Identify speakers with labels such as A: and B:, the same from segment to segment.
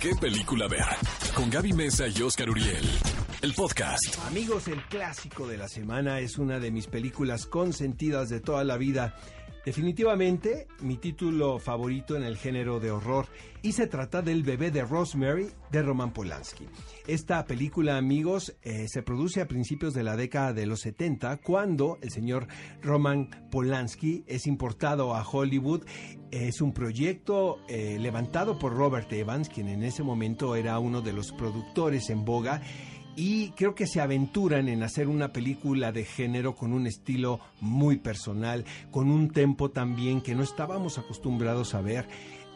A: ¿Qué película ver? Con Gaby Mesa y Oscar Uriel. El podcast.
B: Amigos, el clásico de la semana es una de mis películas consentidas de toda la vida. Definitivamente mi título favorito en el género de horror y se trata del bebé de Rosemary de Roman Polanski. Esta película, amigos, eh, se produce a principios de la década de los 70 cuando el señor Roman Polanski es importado a Hollywood. Es un proyecto eh, levantado por Robert Evans, quien en ese momento era uno de los productores en boga y creo que se aventuran en hacer una película de género con un estilo muy personal, con un tempo también que no estábamos acostumbrados a ver.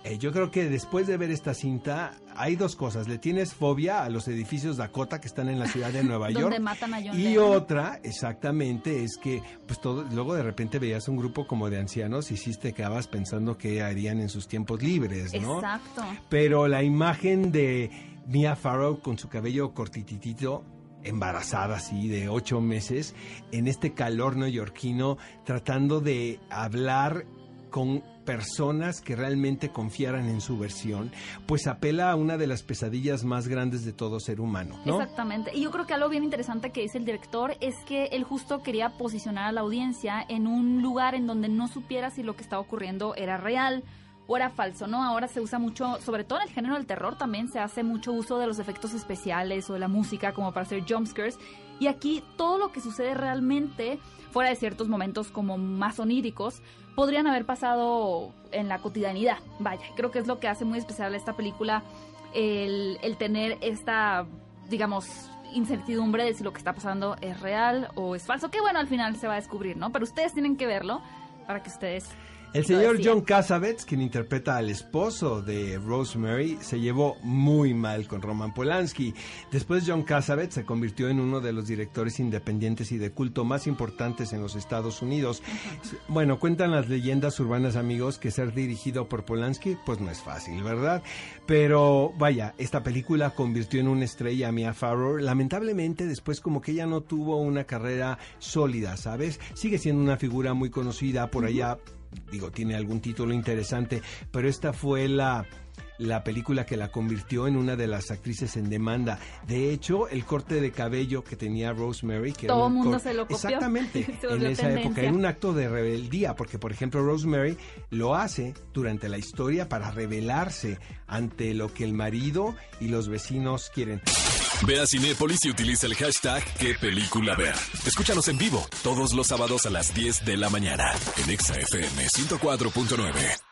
B: Eh, yo creo que después de ver esta cinta hay dos cosas. Le tienes fobia a los edificios Dakota que están en la ciudad de Nueva York.
C: matan a John
B: y
C: Lennon.
B: otra, exactamente, es que pues todo, luego de repente veías un grupo como de ancianos y sí te quedabas pensando qué harían en sus tiempos libres, ¿no?
C: Exacto.
B: Pero la imagen de Mia Farrow con su cabello cortititito, embarazada así de ocho meses, en este calor neoyorquino, tratando de hablar con personas que realmente confiaran en su versión, pues apela a una de las pesadillas más grandes de todo ser humano, ¿no?
C: Exactamente. Y yo creo que algo bien interesante que dice el director es que él justo quería posicionar a la audiencia en un lugar en donde no supiera si lo que estaba ocurriendo era real o era falso, ¿no? Ahora se usa mucho, sobre todo en el género del terror también se hace mucho uso de los efectos especiales o de la música como para hacer jumpscares. Y aquí todo lo que sucede realmente, fuera de ciertos momentos como más oníricos, podrían haber pasado en la cotidianidad. Vaya, creo que es lo que hace muy especial esta película, el, el tener esta, digamos, incertidumbre de si lo que está pasando es real o es falso, que bueno, al final se va a descubrir, ¿no? Pero ustedes tienen que verlo para que ustedes...
B: El señor. John Cassavetes, quien interpreta al esposo de Rosemary, se llevó muy mal con Roman Polanski. Después John Cassavetes se convirtió en uno de los directores independientes y de culto más importantes en los Estados Unidos. Bueno, cuentan las leyendas urbanas, amigos, que ser dirigido por Polanski, pues no es fácil, ¿verdad? Pero vaya, esta película convirtió en una estrella a Mia Farrow. Lamentablemente, después como que ella no tuvo una carrera sólida, ¿sabes? Sigue siendo una figura muy conocida por allá digo, tiene algún título interesante, pero esta fue la la película que la convirtió en una de las actrices en demanda. De hecho, el corte de cabello que tenía Rosemary, que era
C: Todo
B: un
C: mundo se lo copió.
B: Exactamente, en esa época era un acto de rebeldía, porque por ejemplo Rosemary lo hace durante la historia para rebelarse ante lo que el marido y los vecinos quieren.
A: Ve a Cinépolis y utiliza el hashtag ¿Qué película ver? Escúchanos en vivo todos los sábados a las 10 de la mañana en Exa FM 104.9.